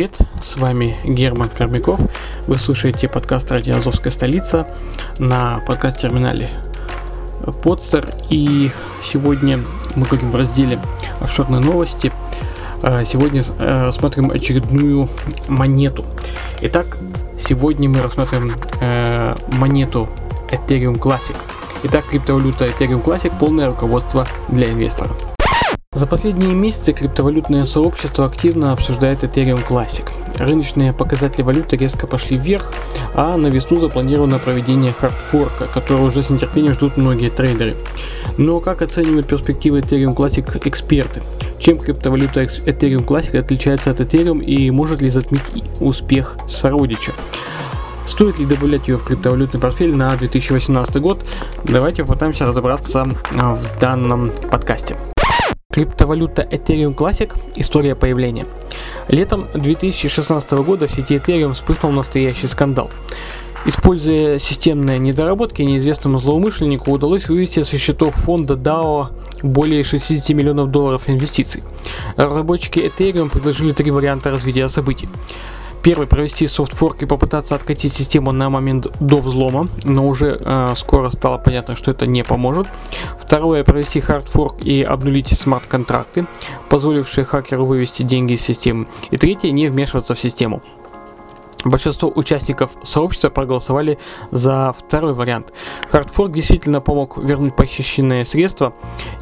Привет, с вами Герман Пермяков. Вы слушаете подкаст «Радио Азовская столица» на подкаст-терминале Подстер. И сегодня мы говорим в разделе «Офшорные новости». А, Сегодня э, рассмотрим очередную монету. Итак, сегодня мы рассмотрим э, монету Ethereum Classic. Итак, криптовалюта Ethereum Classic – полное руководство для инвесторов. За последние месяцы криптовалютное сообщество активно обсуждает Ethereum Classic. Рыночные показатели валюты резко пошли вверх, а на весну запланировано проведение хардфорка, который уже с нетерпением ждут многие трейдеры. Но как оценивают перспективы Ethereum Classic эксперты? Чем криптовалюта Ethereum Classic отличается от Ethereum и может ли затмить успех сородича? Стоит ли добавлять ее в криптовалютный портфель на 2018 год? Давайте попытаемся разобраться а, в данном подкасте. Криптовалюта Ethereum Classic. История появления. Летом 2016 года в сети Ethereum вспыхнул настоящий скандал. Используя системные недоработки, неизвестному злоумышленнику удалось вывести со счетов фонда DAO более 60 миллионов долларов инвестиций. Разработчики Ethereum предложили три варианта развития событий. Первый провести софтфорк и попытаться откатить систему на момент до взлома, но уже э, скоро стало понятно, что это не поможет. Второе провести хардфорк и обнулить смарт-контракты, позволившие хакеру вывести деньги из системы. И третье не вмешиваться в систему. Большинство участников сообщества проголосовали за второй вариант. Хардфорк действительно помог вернуть похищенные средства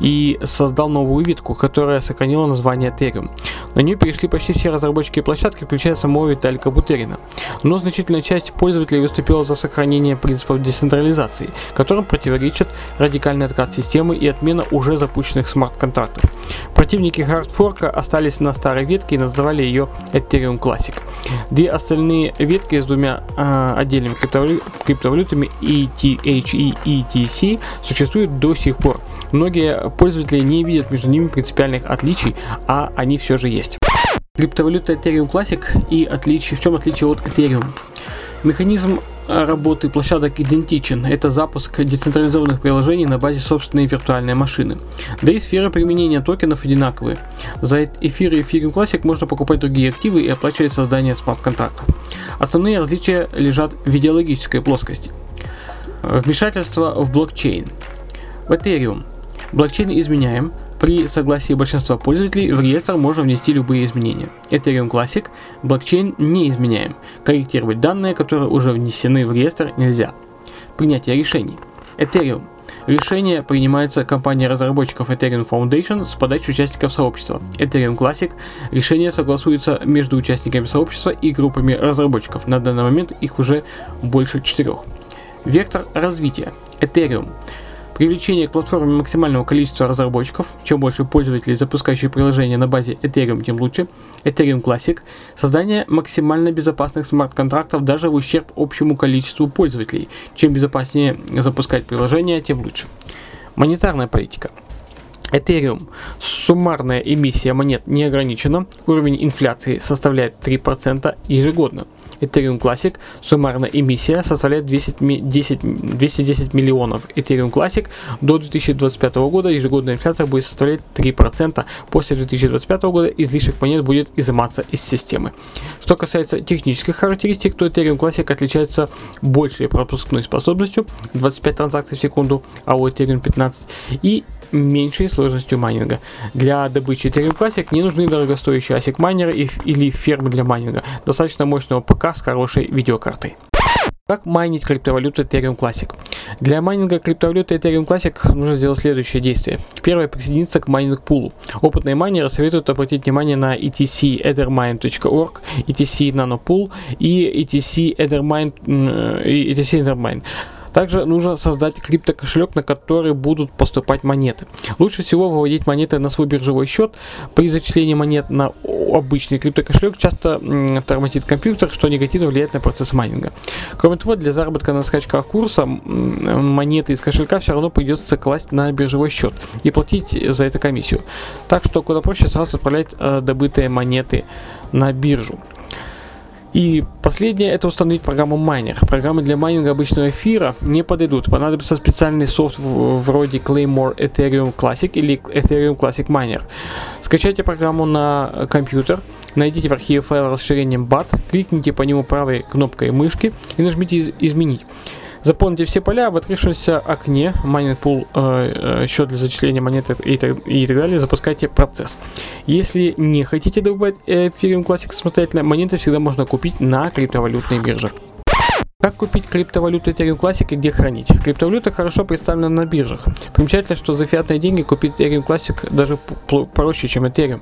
и создал новую ветку, которая сохранила название Ethereum. На нее перешли почти все разработчики площадки, включая самого Виталика Бутерина. Но значительная часть пользователей выступила за сохранение принципов децентрализации, которым противоречит радикальный откат системы и отмена уже запущенных смарт-контрактов. Противники хардфорка остались на старой ветке и называли ее Ethereum Classic. Две остальные ветки с двумя а, отдельными криптовалю- криптовалютами ETH и ETC существуют до сих пор. Многие пользователи не видят между ними принципиальных отличий, а они все же есть. Криптовалюта Ethereum Classic и отличие, в чем отличие от Ethereum? Механизм э, работы площадок идентичен. Это запуск децентрализованных приложений на базе собственной виртуальной машины. Да и сфера применения токенов одинаковые. За эфир и Ethereum Classic можно покупать другие активы и оплачивать создание смарт-контрактов. Основные различия лежат в идеологической плоскости. Э, Вмешательство в блокчейн. В Ethereum блокчейн изменяем. При согласии большинства пользователей в реестр можно внести любые изменения. Ethereum Classic блокчейн не изменяем. Корректировать данные, которые уже внесены в реестр, нельзя. Принятие решений. Ethereum. Решения принимаются компанией разработчиков Ethereum Foundation с подачи участников сообщества. Ethereum Classic. Решения согласуются между участниками сообщества и группами разработчиков. На данный момент их уже больше четырех. Вектор развития. Ethereum. Привлечение к платформе максимального количества разработчиков. Чем больше пользователей, запускающих приложения на базе Ethereum, тем лучше. Ethereum Classic. Создание максимально безопасных смарт-контрактов даже в ущерб общему количеству пользователей. Чем безопаснее запускать приложение, тем лучше. Монетарная политика. Ethereum. Суммарная эмиссия монет не ограничена. Уровень инфляции составляет 3% ежегодно. Ethereum Classic. Суммарная эмиссия составляет 200, ми- 10 210 миллионов. Ethereum Classic. До 2025 года ежегодная инфляция будет составлять 3%. После 2025 года излишек монет будет изыматься из системы. Что касается технических характеристик, то Ethereum Classic отличается большей пропускной способностью 25 транзакций в секунду, а у Ethereum 15 и меньшей сложностью майнинга. Для добычи Ethereum Classic не нужны дорогостоящие ASIC майнеры или фермы для майнинга. Достаточно мощного ПК с хорошей видеокартой. Как майнить криптовалюту Ethereum Classic? Для майнинга криптовалюты Ethereum Classic нужно сделать следующее действие. Первое, присоединиться к майнинг пулу. Опытные майнеры советуют обратить внимание на etc ethermine.org, etc nanopool и etc ethermine, etc ethermine. Также нужно создать криптокошелек, на который будут поступать монеты. Лучше всего выводить монеты на свой биржевой счет. При зачислении монет на обычный криптокошелек часто м, тормозит компьютер, что негативно влияет на процесс майнинга. Кроме того, для заработка на скачках курса монеты из кошелька все равно придется класть на биржевой счет и платить за это комиссию. Так что куда проще сразу отправлять э, добытые монеты на биржу. И последнее это установить программу майнер. Программы для майнинга обычного эфира не подойдут. Понадобится специальный софт вроде Claymore Ethereum Classic или Ethereum Classic Miner. Скачайте программу на компьютер, найдите в архиве файл расширением BAT, кликните по нему правой кнопкой мышки и нажмите «Из- «Изменить». Заполните все поля в открывшемся окне майнинг пул э, э, счет для зачисления монет и так, и так далее. Запускайте процесс. Если не хотите добывать э, Ethereum Classic самостоятельно, монеты всегда можно купить на криптовалютной бирже. Как купить криптовалюту Ethereum Classic и где хранить? Криптовалюта хорошо представлена на биржах. Примечательно, что за фиатные деньги купить Ethereum Classic даже проще, чем Ethereum.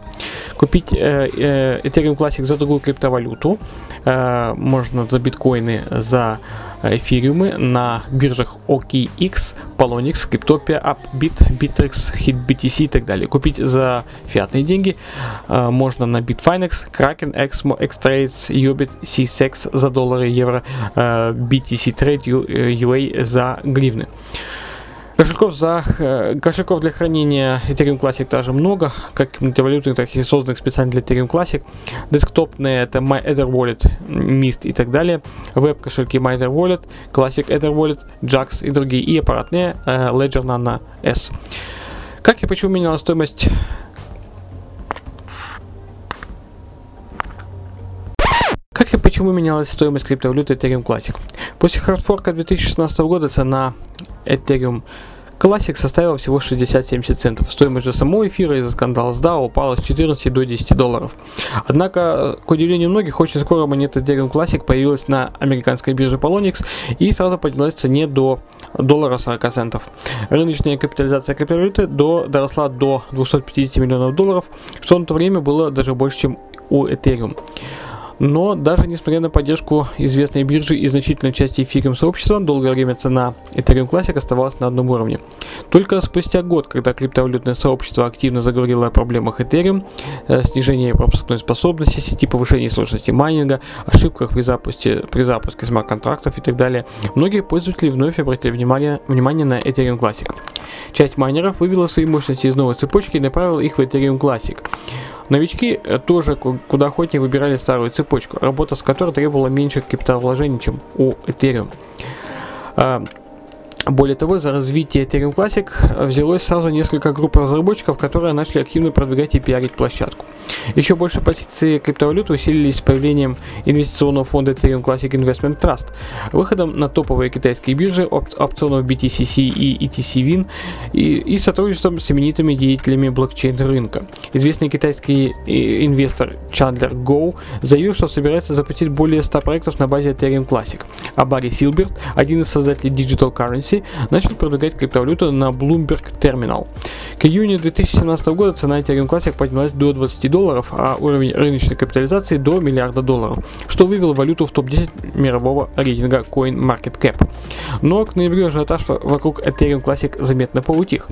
Купить э, э, Ethereum Classic за другую криптовалюту э, можно за биткоины, за эфириумы на биржах OKX, Polonix, Cryptopia, Upbit, Bittrex, HitBTC и так далее. Купить за фиатные деньги э, можно на Bitfinex, Kraken, Exmo, Xtrades, Ubit, CSEX за доллары, евро, э, BTC Trade, э, UA за гривны. Кошельков, за, э, кошельков для хранения Ethereum Classic тоже много, как криптовалютных, так и созданных специально для Ethereum Classic. Десктопные это MyEtherWallet, Mist и так далее. Веб-кошельки MyEtherWallet, Classic EtherWallet, Jax и другие. И аппаратные э, Ledger Nano S. Как и почему менялась стоимость Как и почему менялась стоимость криптовалюты Ethereum Classic? После хардфорка 2016 года цена Ethereum Classic составила всего 60-70 центов. Стоимость же самого эфира из-за скандала с DAO упала с 14 до 10 долларов. Однако, к удивлению многих, очень скоро монета Ethereum Classic появилась на американской бирже Polonix и сразу поднялась в цене до доллара 40 центов. Рыночная капитализация криптовалюты до, доросла до 250 миллионов долларов, что на то время было даже больше, чем у Ethereum. Но даже несмотря на поддержку известной биржи и значительной части эфириум сообщества, долгое время цена Ethereum Classic оставалась на одном уровне. Только спустя год, когда криптовалютное сообщество активно заговорило о проблемах Ethereum, э, снижении пропускной способности сети, повышении сложности майнинга, ошибках при запуске, при запуске смарт-контрактов и так далее, многие пользователи вновь обратили внимание, внимание на Ethereum Classic. Часть майнеров вывела свои мощности из новой цепочки и направила их в Ethereum Classic. Новички э, тоже ку- куда охотнее выбирали старую цепочку, работа с которой требовала меньше капиталовложений, чем у Ethereum. Более того, за развитие Ethereum Classic взялось сразу несколько групп разработчиков, которые начали активно продвигать и пиарить площадку. Еще больше позиции криптовалюты усилились с появлением инвестиционного фонда Ethereum Classic Investment Trust, выходом на топовые китайские биржи оп- опционов BTCC и ETC-WIN и, и сотрудничеством с именитыми деятелями блокчейн рынка. Известный китайский э, инвестор Чандлер Гоу заявил, что собирается запустить более 100 проектов на базе Ethereum Classic. А Барри Силберт, один из создателей Digital Currency, начал продвигать криптовалюту на Bloomberg Terminal. К июню 2017 года цена Ethereum Classic поднялась до 20 долларов, а уровень рыночной капитализации до миллиарда долларов, что вывело валюту в топ-10 мирового рейтинга CoinMarketCap. Но к ноябрю ажиотаж во- вокруг Ethereum Classic заметно поутих.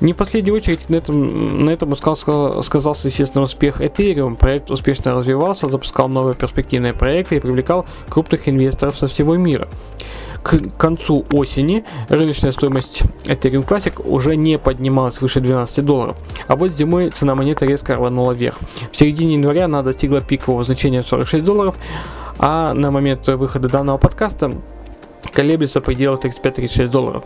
Не в последнюю очередь на этом, на этом сказал- сказался, естественно, успех Ethereum. Проект успешно развивался, запускал новые перспективные проекты и привлекал крупных инвесторов со всего мира. К концу осени рыночная стоимость Ethereum Classic уже не поднималась выше 12 долларов, а вот зимой цена монеты резко рванула вверх. В середине января она достигла пикового значения в 46 долларов, а на момент выхода данного подкаста колеблется в пределах 35-36 долларов.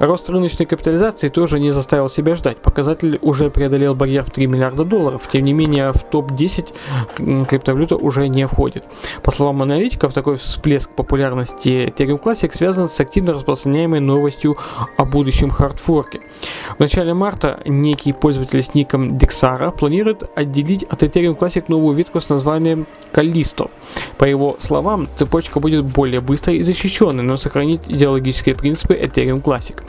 Рост рыночной капитализации тоже не заставил себя ждать. Показатель уже преодолел барьер в 3 миллиарда долларов. Тем не менее, в топ-10 м, криптовалюта уже не входит. По словам аналитиков, такой всплеск популярности Ethereum Classic связан с активно распространяемой новостью о будущем хардфорке. В начале марта некий пользователь с ником Dexara планирует отделить от Ethereum Classic новую ветку с названием Callisto. По его словам, цепочка будет более быстрой и защищенной, но сохранить идеологические принципы Ethereum Classic.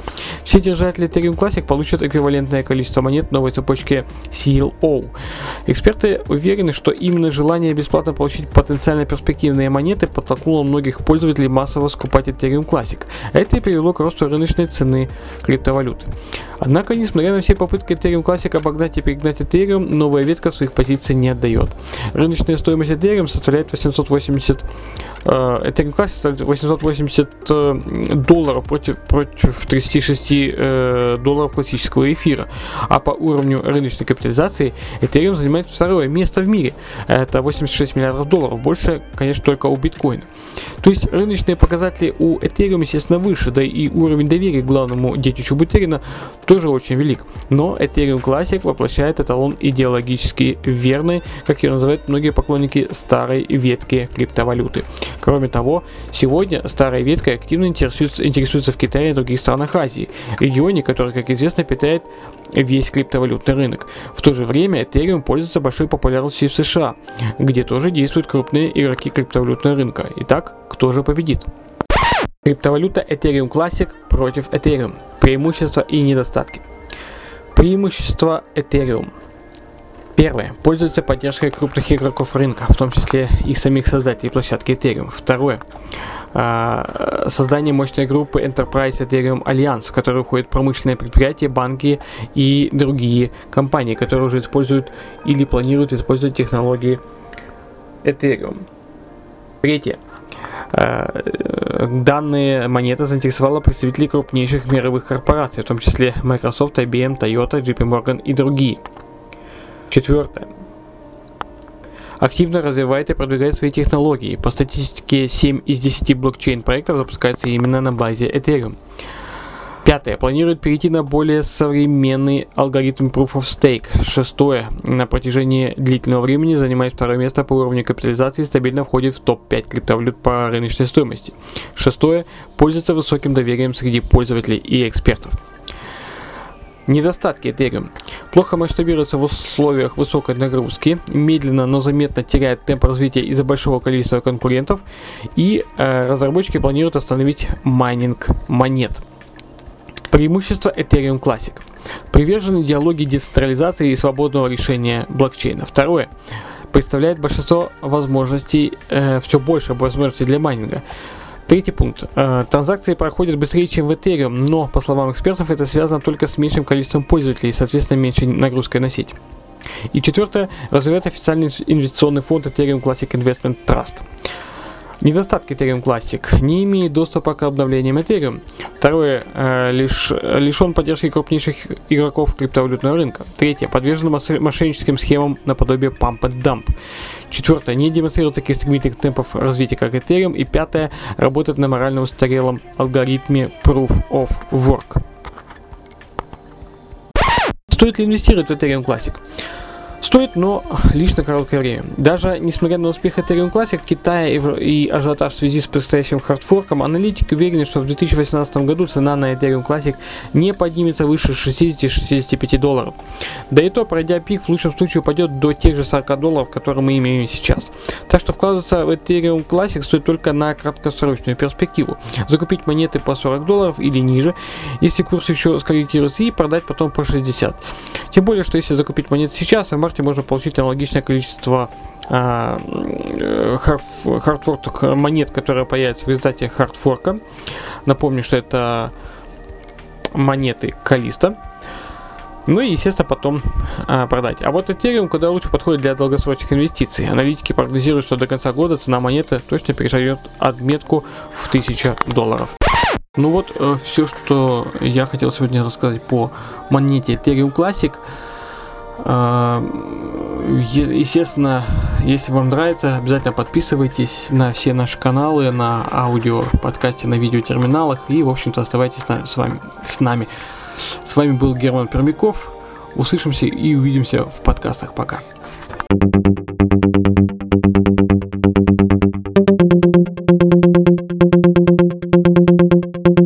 Все держатели Ethereum Classic получат эквивалентное количество монет новой цепочки CLO. Эксперты уверены, что именно желание бесплатно получить потенциально перспективные монеты подтолкнуло многих пользователей массово скупать Ethereum Classic. Это и привело к росту рыночной цены криптовалюты. Однако, несмотря на все попытки Ethereum Classic обогнать и перегнать Ethereum, новая ветка своих позиций не отдает. Рыночная стоимость Ethereum составляет 880 э, Ethereum Classic составляет 880 э, долларов против, против 36 э, долларов классического эфира. А по уровню рыночной капитализации Ethereum занимает второе место в мире. Это 86 миллиардов долларов. Больше, конечно, только у биткоина. То есть рыночные показатели у Ethereum, естественно, выше, да и уровень доверия к главному детищу Бутерина тоже очень велик. Но Ethereum Classic воплощает эталон идеологически верной, как ее называют многие поклонники старой ветки криптовалюты. Кроме того, сегодня старая ветка активно интересуется, интересуется в Китае и других странах Азии, регионе, который, как известно, питает весь криптовалютный рынок. В то же время Ethereum пользуется большой популярностью в США, где тоже действуют крупные игроки криптовалютного рынка. Итак, кто же победит? Криптовалюта Ethereum Classic против Ethereum. Преимущества и недостатки. Преимущества Ethereum. Первое. Пользуется поддержкой крупных игроков рынка, в том числе и самих создателей площадки Ethereum. Второе. А, создание мощной группы Enterprise Ethereum Alliance, в которую входят промышленные предприятия, банки и другие компании, которые уже используют или планируют использовать технологии Ethereum. Третье. А, данные монеты заинтересовала представителей крупнейших мировых корпораций, в том числе Microsoft, IBM, Toyota, JP Morgan и другие. Четвертое. Активно развивает и продвигает свои технологии. По статистике 7 из 10 блокчейн проектов запускаются именно на базе Ethereum. Пятое. Планирует перейти на более современный алгоритм Proof of Stake. Шестое. На протяжении длительного времени занимает второе место по уровню капитализации и стабильно входит в топ-5 криптовалют по рыночной стоимости. Шестое. Пользуется высоким доверием среди пользователей и экспертов. Недостатки Ethereum. Плохо масштабируется в условиях высокой нагрузки, медленно, но заметно теряет темп развития из-за большого количества конкурентов, и э, разработчики планируют остановить майнинг монет. Преимущество Ethereum Classic. Привержен идеологии децентрализации и свободного решения блокчейна. Второе. Представляет большинство возможностей, э, все больше возможностей для майнинга. Третий пункт. Э, транзакции проходят быстрее, чем в Ethereum, но, по словам экспертов, это связано только с меньшим количеством пользователей и, соответственно, меньшей нагрузкой на сеть. И четвертое. Развивает официальный инвестиционный фонд Ethereum Classic Investment Trust. Недостатки Ethereum Classic. Не имеет доступа к обновлениям Ethereum. Второе. Э, лиш, лишен поддержки крупнейших игроков криптовалютного рынка. Третье. Подвержен мошенническим схемам наподобие Pump and Dump. Четвертое. Не демонстрирует таких стремительных темпов развития, как Ethereum. И пятое. Работает на морально устарелом алгоритме Proof of Work. Стоит ли инвестировать в Ethereum Classic? Стоит, но лишь на короткое время. Даже несмотря на успех Ethereum Classic, Китая и ажиотаж в связи с предстоящим хардфорком, аналитики уверены, что в 2018 году цена на Ethereum Classic не поднимется выше 60-65 долларов. Да и то, пройдя пик, в лучшем случае упадет до тех же 40 долларов, которые мы имеем сейчас. Так что вкладываться в Ethereum Classic стоит только на краткосрочную перспективу. Закупить монеты по 40 долларов или ниже, если курс еще скорректируется, и продать потом по 60. Тем более, что если закупить монеты сейчас, в марте можно получить аналогичное количество а, хардфорк монет, которые появятся в результате хардфорка. Напомню, что это монеты Калиста. Ну и, естественно, потом а, продать. А вот Ethereum куда лучше подходит для долгосрочных инвестиций. Аналитики прогнозируют, что до конца года цена монеты точно перешагнет отметку в 1000 долларов. Ну вот, э, все, что я хотел сегодня рассказать по монете Ethereum Classic. Э, естественно, если вам нравится, обязательно подписывайтесь на все наши каналы, на аудио, подкасте, на видеотерминалах и, в общем-то, оставайтесь с, вами, с нами. С вами был Герман Пермяков. Услышимся и увидимся в подкастах. Пока. thank you